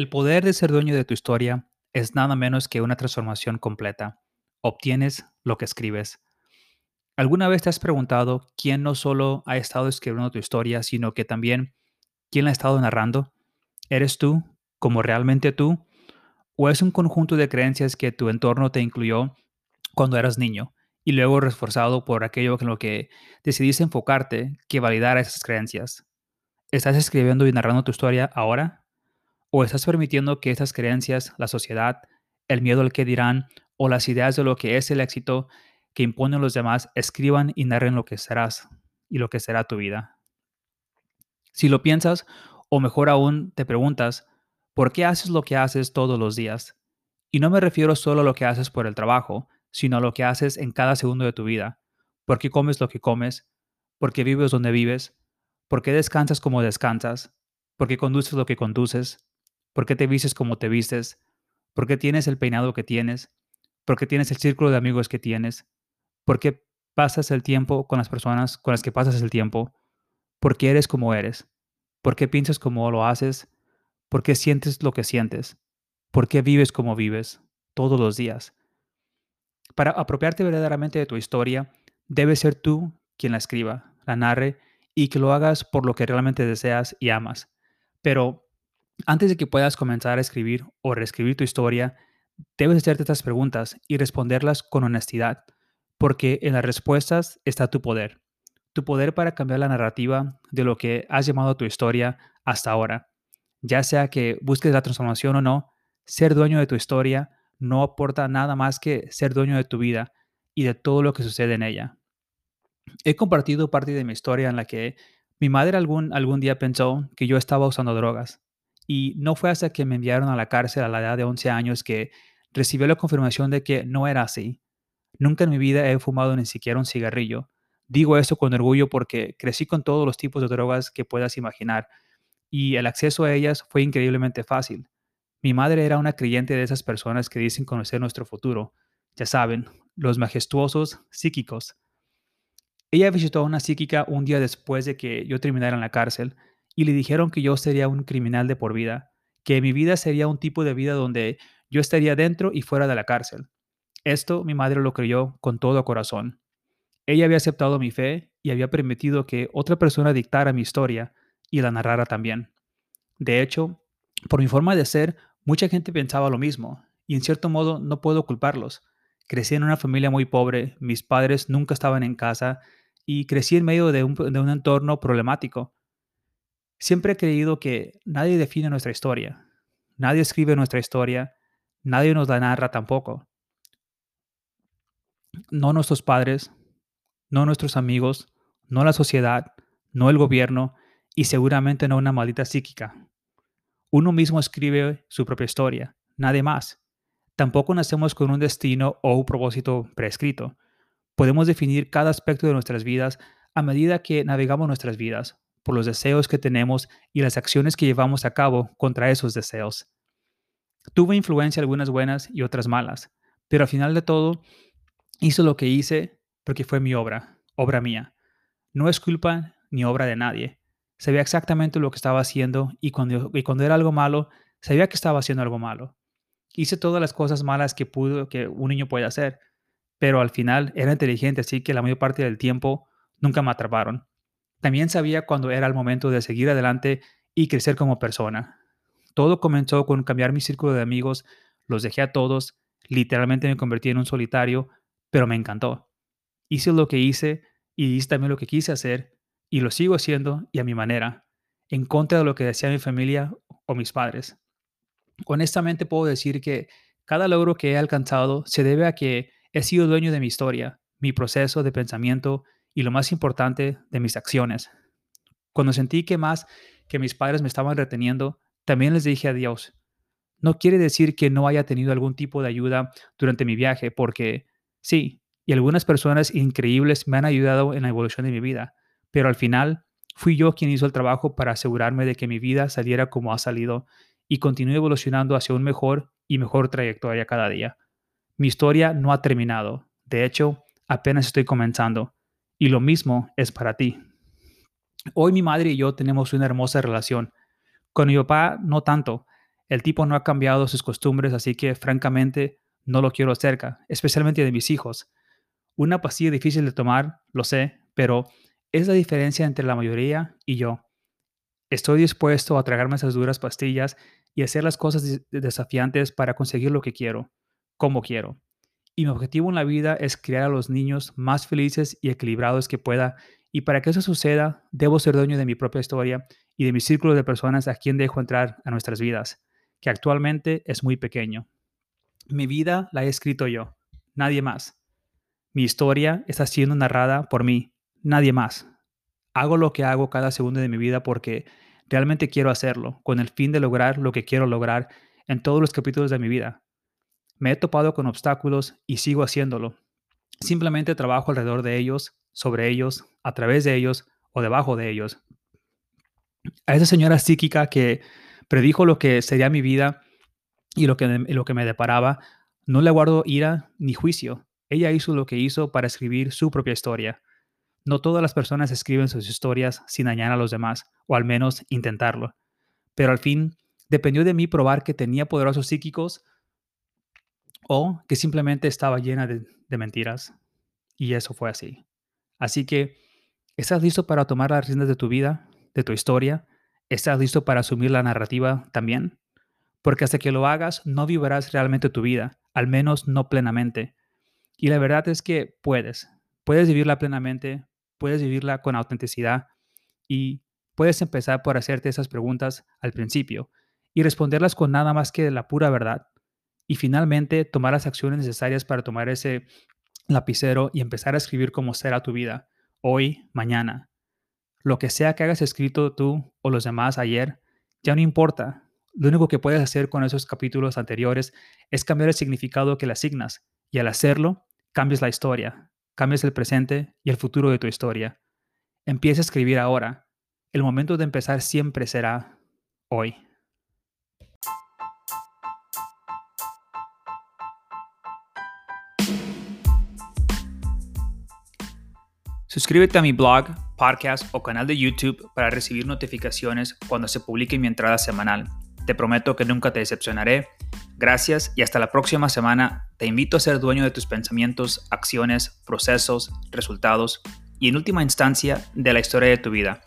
El poder de ser dueño de tu historia es nada menos que una transformación completa. Obtienes lo que escribes. ¿Alguna vez te has preguntado quién no solo ha estado escribiendo tu historia, sino que también quién la ha estado narrando? ¿Eres tú, como realmente tú? ¿O es un conjunto de creencias que tu entorno te incluyó cuando eras niño y luego reforzado por aquello en lo que decidiste enfocarte que validara esas creencias? ¿Estás escribiendo y narrando tu historia ahora? ¿O estás permitiendo que esas creencias, la sociedad, el miedo al que dirán o las ideas de lo que es el éxito que imponen los demás escriban y narren lo que serás y lo que será tu vida? Si lo piensas, o mejor aún te preguntas, ¿por qué haces lo que haces todos los días? Y no me refiero solo a lo que haces por el trabajo, sino a lo que haces en cada segundo de tu vida. ¿Por qué comes lo que comes? ¿Por qué vives donde vives? ¿Por qué descansas como descansas? ¿Por qué conduces lo que conduces? ¿Por qué te vistes como te vistes? ¿Por qué tienes el peinado que tienes? ¿Por qué tienes el círculo de amigos que tienes? ¿Por qué pasas el tiempo con las personas con las que pasas el tiempo? ¿Por qué eres como eres? ¿Por qué piensas como lo haces? ¿Por qué sientes lo que sientes? ¿Por qué vives como vives todos los días? Para apropiarte verdaderamente de tu historia, debes ser tú quien la escriba, la narre y que lo hagas por lo que realmente deseas y amas. Pero antes de que puedas comenzar a escribir o reescribir tu historia, debes hacerte estas preguntas y responderlas con honestidad, porque en las respuestas está tu poder. Tu poder para cambiar la narrativa de lo que has llamado tu historia hasta ahora. Ya sea que busques la transformación o no, ser dueño de tu historia no aporta nada más que ser dueño de tu vida y de todo lo que sucede en ella. He compartido parte de mi historia en la que mi madre algún, algún día pensó que yo estaba usando drogas y no fue hasta que me enviaron a la cárcel a la edad de 11 años que recibió la confirmación de que no era así. Nunca en mi vida he fumado ni siquiera un cigarrillo. Digo esto con orgullo porque crecí con todos los tipos de drogas que puedas imaginar y el acceso a ellas fue increíblemente fácil. Mi madre era una creyente de esas personas que dicen conocer nuestro futuro. Ya saben, los majestuosos psíquicos. Ella visitó a una psíquica un día después de que yo terminara en la cárcel y le dijeron que yo sería un criminal de por vida, que mi vida sería un tipo de vida donde yo estaría dentro y fuera de la cárcel. Esto mi madre lo creyó con todo corazón. Ella había aceptado mi fe y había permitido que otra persona dictara mi historia y la narrara también. De hecho, por mi forma de ser, mucha gente pensaba lo mismo, y en cierto modo no puedo culparlos. Crecí en una familia muy pobre, mis padres nunca estaban en casa y crecí en medio de un, de un entorno problemático. Siempre he creído que nadie define nuestra historia, nadie escribe nuestra historia, nadie nos la narra tampoco. No nuestros padres, no nuestros amigos, no la sociedad, no el gobierno y seguramente no una maldita psíquica. Uno mismo escribe su propia historia, nadie más. Tampoco nacemos con un destino o un propósito prescrito. Podemos definir cada aspecto de nuestras vidas a medida que navegamos nuestras vidas, por los deseos que tenemos y las acciones que llevamos a cabo contra esos deseos. Tuve influencia algunas buenas y otras malas, pero al final de todo, hice lo que hice porque fue mi obra, obra mía. No es culpa ni obra de nadie. Sabía exactamente lo que estaba haciendo y cuando, y cuando era algo malo, sabía que estaba haciendo algo malo. Hice todas las cosas malas que, pudo, que un niño puede hacer, pero al final era inteligente, así que la mayor parte del tiempo nunca me atraparon. También sabía cuando era el momento de seguir adelante y crecer como persona. Todo comenzó con cambiar mi círculo de amigos, los dejé a todos, literalmente me convertí en un solitario, pero me encantó. Hice lo que hice y hice también lo que quise hacer y lo sigo haciendo y a mi manera, en contra de lo que decía mi familia o mis padres. Honestamente puedo decir que cada logro que he alcanzado se debe a que he sido dueño de mi historia, mi proceso de pensamiento y lo más importante, de mis acciones. Cuando sentí que más que mis padres me estaban reteniendo, también les dije adiós. No quiere decir que no haya tenido algún tipo de ayuda durante mi viaje, porque sí, y algunas personas increíbles me han ayudado en la evolución de mi vida, pero al final fui yo quien hizo el trabajo para asegurarme de que mi vida saliera como ha salido y continúe evolucionando hacia un mejor y mejor trayectoria cada día. Mi historia no ha terminado, de hecho, apenas estoy comenzando, y lo mismo es para ti. Hoy mi madre y yo tenemos una hermosa relación. Con mi papá no tanto. El tipo no ha cambiado sus costumbres, así que francamente no lo quiero cerca, especialmente de mis hijos. Una pastilla difícil de tomar, lo sé, pero es la diferencia entre la mayoría y yo. Estoy dispuesto a tragarme esas duras pastillas y hacer las cosas desafiantes para conseguir lo que quiero, como quiero. Y mi objetivo en la vida es crear a los niños más felices y equilibrados que pueda y para que eso suceda, debo ser dueño de mi propia historia y de mi círculo de personas a quien dejo entrar a nuestras vidas, que actualmente es muy pequeño. Mi vida la he escrito yo, nadie más. Mi historia está siendo narrada por mí, nadie más. Hago lo que hago cada segundo de mi vida porque realmente quiero hacerlo, con el fin de lograr lo que quiero lograr en todos los capítulos de mi vida. Me he topado con obstáculos y sigo haciéndolo. Simplemente trabajo alrededor de ellos sobre ellos, a través de ellos o debajo de ellos. A esa señora psíquica que predijo lo que sería mi vida y lo que, lo que me deparaba, no le guardo ira ni juicio. Ella hizo lo que hizo para escribir su propia historia. No todas las personas escriben sus historias sin dañar a los demás, o al menos intentarlo. Pero al fin, dependió de mí probar que tenía poderosos psíquicos o que simplemente estaba llena de, mentiras. Y eso fue así. Así que, ¿estás listo para tomar las riendas de tu vida, de tu historia? ¿Estás listo para asumir la narrativa también? Porque hasta que lo hagas, no vivirás realmente tu vida, al menos no plenamente. Y la verdad es que puedes. Puedes vivirla plenamente, puedes vivirla con autenticidad y puedes empezar por hacerte esas preguntas al principio y responderlas con nada más que la pura verdad. Y finalmente tomar las acciones necesarias para tomar ese lapicero y empezar a escribir cómo será tu vida, hoy, mañana. Lo que sea que hayas escrito tú o los demás ayer, ya no importa. Lo único que puedes hacer con esos capítulos anteriores es cambiar el significado que le asignas y al hacerlo, cambias la historia, cambias el presente y el futuro de tu historia. Empieza a escribir ahora. El momento de empezar siempre será hoy. Suscríbete a mi blog, podcast o canal de YouTube para recibir notificaciones cuando se publique mi entrada semanal. Te prometo que nunca te decepcionaré. Gracias y hasta la próxima semana. Te invito a ser dueño de tus pensamientos, acciones, procesos, resultados y en última instancia de la historia de tu vida.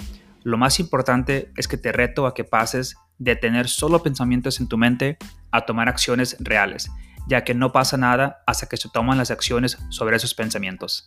Lo más importante es que te reto a que pases de tener solo pensamientos en tu mente a tomar acciones reales, ya que no pasa nada hasta que se toman las acciones sobre esos pensamientos.